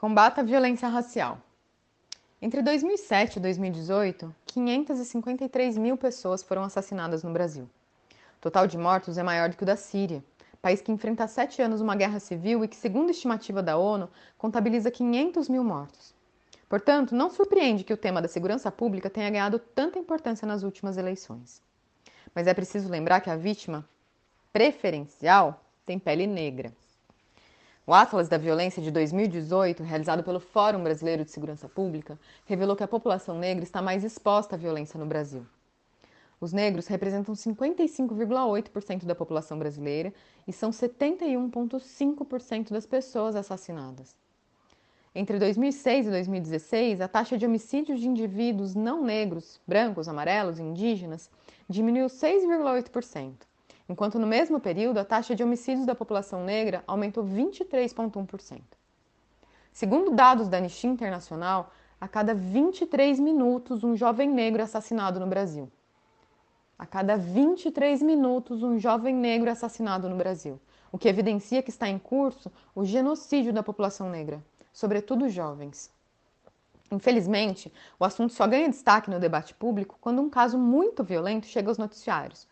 Combata a violência racial. Entre 2007 e 2018, 553 mil pessoas foram assassinadas no Brasil. O total de mortos é maior do que o da Síria, país que enfrenta há sete anos uma guerra civil e que, segundo a estimativa da ONU, contabiliza 500 mil mortos. Portanto, não surpreende que o tema da segurança pública tenha ganhado tanta importância nas últimas eleições. Mas é preciso lembrar que a vítima preferencial tem pele negra. O Atlas da Violência de 2018, realizado pelo Fórum Brasileiro de Segurança Pública, revelou que a população negra está mais exposta à violência no Brasil. Os negros representam 55,8% da população brasileira e são 71,5% das pessoas assassinadas. Entre 2006 e 2016, a taxa de homicídios de indivíduos não negros, brancos, amarelos e indígenas diminuiu 6,8% enquanto no mesmo período a taxa de homicídios da população negra aumentou 23,1%. Segundo dados da Anistia Internacional, a cada 23 minutos um jovem negro é assassinado no Brasil. A cada 23 minutos um jovem negro é assassinado no Brasil, o que evidencia que está em curso o genocídio da população negra, sobretudo jovens. Infelizmente, o assunto só ganha destaque no debate público quando um caso muito violento chega aos noticiários,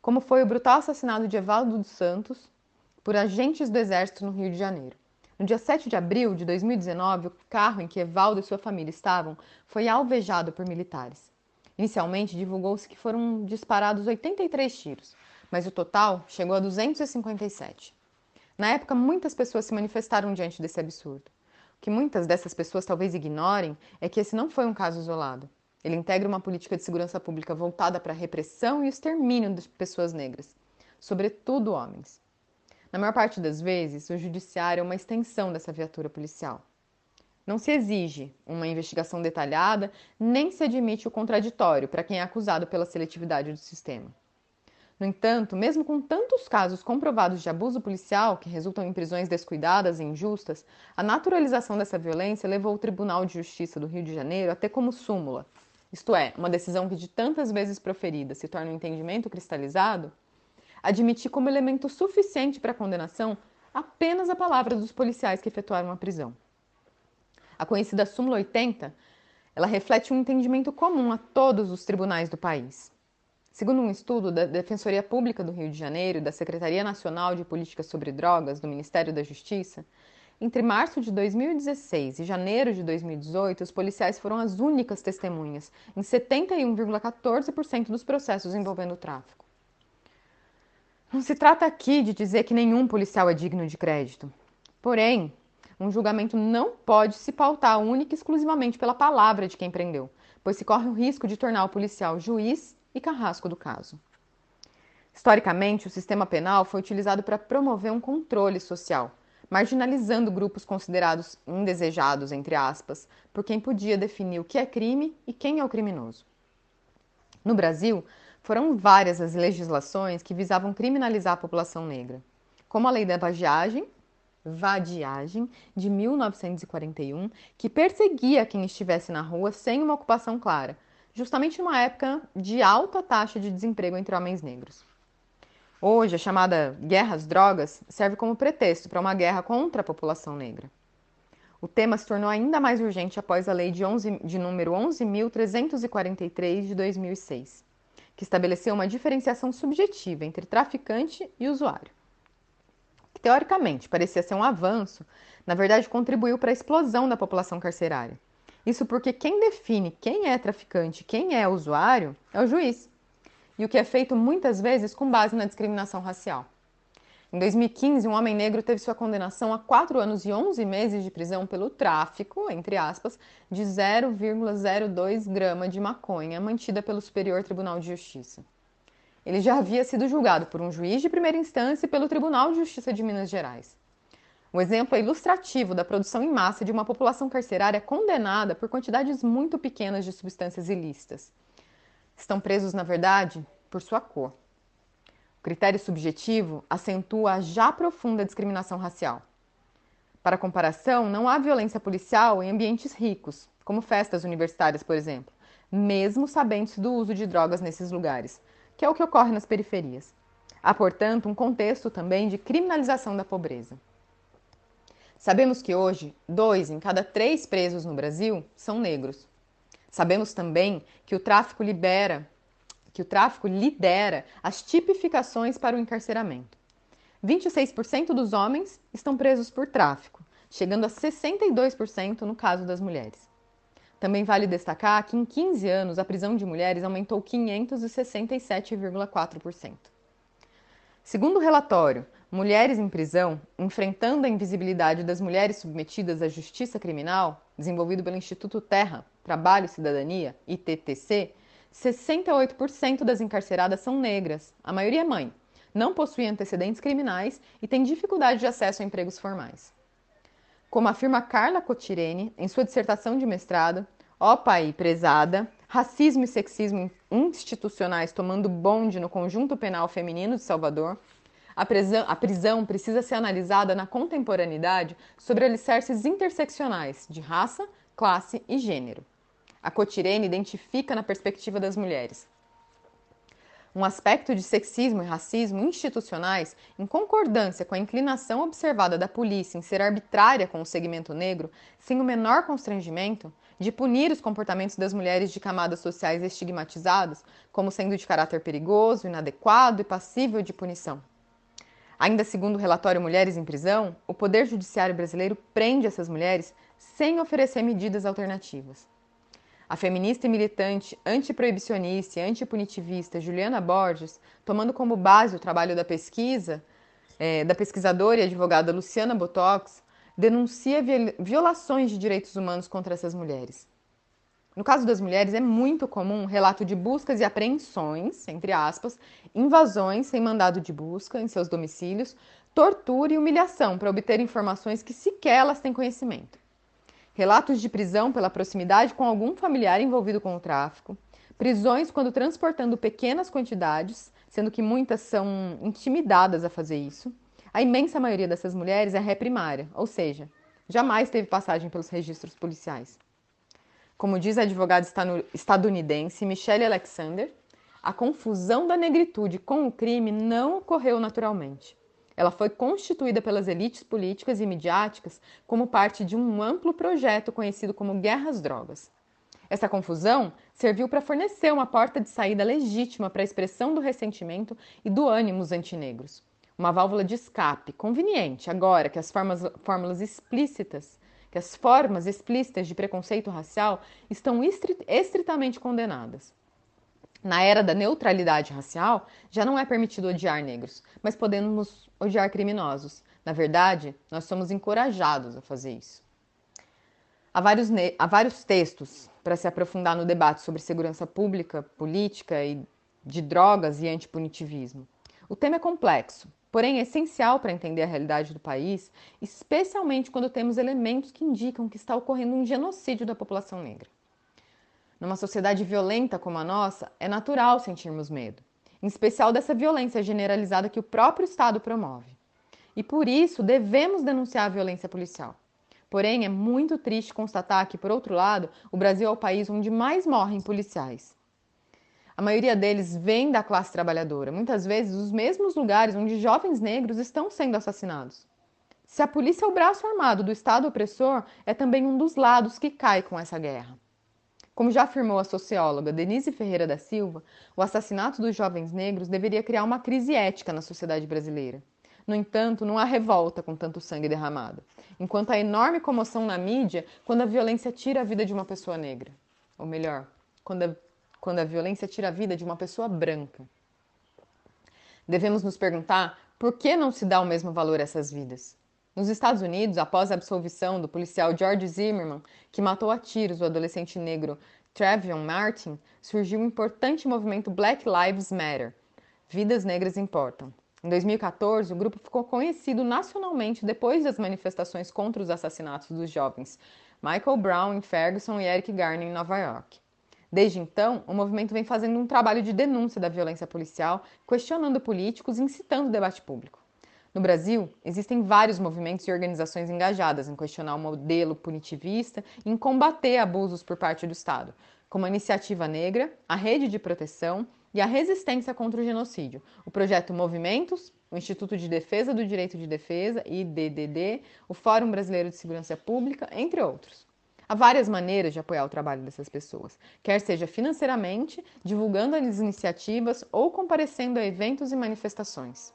como foi o brutal assassinato de Evaldo dos Santos por agentes do Exército no Rio de Janeiro. No dia 7 de abril de 2019, o carro em que Evaldo e sua família estavam foi alvejado por militares. Inicialmente, divulgou-se que foram disparados 83 tiros, mas o total chegou a 257. Na época, muitas pessoas se manifestaram diante desse absurdo. O que muitas dessas pessoas talvez ignorem é que esse não foi um caso isolado. Ele integra uma política de segurança pública voltada para a repressão e extermínio de pessoas negras, sobretudo homens. Na maior parte das vezes, o judiciário é uma extensão dessa viatura policial. Não se exige uma investigação detalhada, nem se admite o contraditório para quem é acusado pela seletividade do sistema. No entanto, mesmo com tantos casos comprovados de abuso policial que resultam em prisões descuidadas e injustas, a naturalização dessa violência levou o Tribunal de Justiça do Rio de Janeiro a ter como súmula isto é, uma decisão que de tantas vezes proferida se torna um entendimento cristalizado, admitir como elemento suficiente para a condenação apenas a palavra dos policiais que efetuaram a prisão. A conhecida súmula 80, ela reflete um entendimento comum a todos os tribunais do país. Segundo um estudo da Defensoria Pública do Rio de Janeiro e da Secretaria Nacional de Políticas sobre Drogas do Ministério da Justiça, entre março de 2016 e janeiro de 2018, os policiais foram as únicas testemunhas em 71,14% dos processos envolvendo o tráfico. Não se trata aqui de dizer que nenhum policial é digno de crédito. Porém, um julgamento não pode se pautar única e exclusivamente pela palavra de quem prendeu, pois se corre o risco de tornar o policial juiz e carrasco do caso. Historicamente, o sistema penal foi utilizado para promover um controle social, marginalizando grupos considerados indesejados, entre aspas, por quem podia definir o que é crime e quem é o criminoso. No Brasil, foram várias as legislações que visavam criminalizar a população negra, como a Lei da Vadiagem, Vadiagem de 1941, que perseguia quem estivesse na rua sem uma ocupação clara, justamente numa época de alta taxa de desemprego entre homens negros. Hoje, a chamada guerra às drogas serve como pretexto para uma guerra contra a população negra. O tema se tornou ainda mais urgente após a lei de, 11, de número 11.343 de 2006, que estabeleceu uma diferenciação subjetiva entre traficante e usuário. Que teoricamente parecia ser um avanço, na verdade contribuiu para a explosão da população carcerária. Isso porque quem define quem é traficante e quem é usuário é o juiz e o que é feito muitas vezes com base na discriminação racial. Em 2015, um homem negro teve sua condenação a 4 anos e 11 meses de prisão pelo tráfico, entre aspas, de 0,02 grama de maconha mantida pelo Superior Tribunal de Justiça. Ele já havia sido julgado por um juiz de primeira instância e pelo Tribunal de Justiça de Minas Gerais. O exemplo é ilustrativo da produção em massa de uma população carcerária condenada por quantidades muito pequenas de substâncias ilícitas. Estão presos, na verdade, por sua cor. O critério subjetivo acentua a já profunda discriminação racial. Para comparação, não há violência policial em ambientes ricos, como festas universitárias, por exemplo, mesmo sabendo-se do uso de drogas nesses lugares, que é o que ocorre nas periferias. Há, portanto, um contexto também de criminalização da pobreza. Sabemos que hoje, dois em cada três presos no Brasil são negros. Sabemos também que o tráfico libera, que o tráfico lidera as tipificações para o encarceramento. 26% dos homens estão presos por tráfico, chegando a 62% no caso das mulheres. Também vale destacar que em 15 anos a prisão de mulheres aumentou 567,4%. Segundo o relatório Mulheres em Prisão Enfrentando a Invisibilidade das Mulheres Submetidas à Justiça Criminal, desenvolvido pelo Instituto Terra, Trabalho e Cidadania, ITTC, 68% das encarceradas são negras, a maioria é mãe, não possuem antecedentes criminais e têm dificuldade de acesso a empregos formais. Como afirma Carla Cotirene em sua dissertação de mestrado, Ó Pai Prezada, Racismo e Sexismo Institucionais Tomando Bonde no Conjunto Penal Feminino de Salvador, a prisão, a prisão precisa ser analisada na contemporaneidade sobre alicerces interseccionais de raça, classe e gênero. A Cotirene identifica na perspectiva das mulheres um aspecto de sexismo e racismo institucionais em concordância com a inclinação observada da polícia em ser arbitrária com o segmento negro, sem o menor constrangimento, de punir os comportamentos das mulheres de camadas sociais estigmatizadas como sendo de caráter perigoso, inadequado e passível de punição. Ainda segundo o relatório Mulheres em Prisão, o Poder Judiciário brasileiro prende essas mulheres sem oferecer medidas alternativas. A feminista e militante antiproibicionista e antipunitivista Juliana Borges, tomando como base o trabalho da pesquisa, é, da pesquisadora e advogada Luciana Botox, denuncia violações de direitos humanos contra essas mulheres. No caso das mulheres, é muito comum relato de buscas e apreensões, entre aspas, invasões sem mandado de busca em seus domicílios, tortura e humilhação para obter informações que sequer elas têm conhecimento. Relatos de prisão pela proximidade com algum familiar envolvido com o tráfico, prisões quando transportando pequenas quantidades, sendo que muitas são intimidadas a fazer isso. A imensa maioria dessas mulheres é ré primária, ou seja, jamais teve passagem pelos registros policiais. Como diz a advogada estadunidense Michelle Alexander, a confusão da negritude com o crime não ocorreu naturalmente. Ela foi constituída pelas elites políticas e midiáticas como parte de um amplo projeto conhecido como Guerra às Drogas. Essa confusão serviu para fornecer uma porta de saída legítima para a expressão do ressentimento e do ânimo antinegros. Uma válvula de escape conveniente agora que as fórmulas explícitas que as formas explícitas de preconceito racial estão estritamente condenadas. Na era da neutralidade racial, já não é permitido odiar negros, mas podemos odiar criminosos. Na verdade, nós somos encorajados a fazer isso. Há vários, há vários textos para se aprofundar no debate sobre segurança pública, política e de drogas e antipunitivismo. O tema é complexo, porém é essencial para entender a realidade do país, especialmente quando temos elementos que indicam que está ocorrendo um genocídio da população negra. Numa sociedade violenta como a nossa, é natural sentirmos medo, em especial dessa violência generalizada que o próprio Estado promove. E por isso devemos denunciar a violência policial. Porém, é muito triste constatar que, por outro lado, o Brasil é o país onde mais morrem policiais. A maioria deles vem da classe trabalhadora, muitas vezes os mesmos lugares onde jovens negros estão sendo assassinados. Se a polícia é o braço armado do Estado opressor, é também um dos lados que cai com essa guerra. Como já afirmou a socióloga Denise Ferreira da Silva, o assassinato dos jovens negros deveria criar uma crise ética na sociedade brasileira. No entanto, não há revolta com tanto sangue derramado, enquanto há enorme comoção na mídia quando a violência tira a vida de uma pessoa negra. Ou melhor, quando a quando a violência tira a vida de uma pessoa branca. Devemos nos perguntar por que não se dá o mesmo valor a essas vidas. Nos Estados Unidos, após a absolvição do policial George Zimmerman, que matou a tiros o adolescente negro Travion Martin, surgiu um importante movimento Black Lives Matter Vidas Negras Importam. Em 2014, o grupo ficou conhecido nacionalmente depois das manifestações contra os assassinatos dos jovens Michael Brown em Ferguson e Eric Garner em Nova York. Desde então, o movimento vem fazendo um trabalho de denúncia da violência policial, questionando políticos e incitando o debate público. No Brasil, existem vários movimentos e organizações engajadas em questionar o modelo punitivista e em combater abusos por parte do Estado, como a Iniciativa Negra, a Rede de Proteção e a resistência contra o genocídio, o projeto Movimentos, o Instituto de Defesa do Direito de Defesa, IDDD, o Fórum Brasileiro de Segurança Pública, entre outros. Há várias maneiras de apoiar o trabalho dessas pessoas, quer seja financeiramente, divulgando as iniciativas ou comparecendo a eventos e manifestações.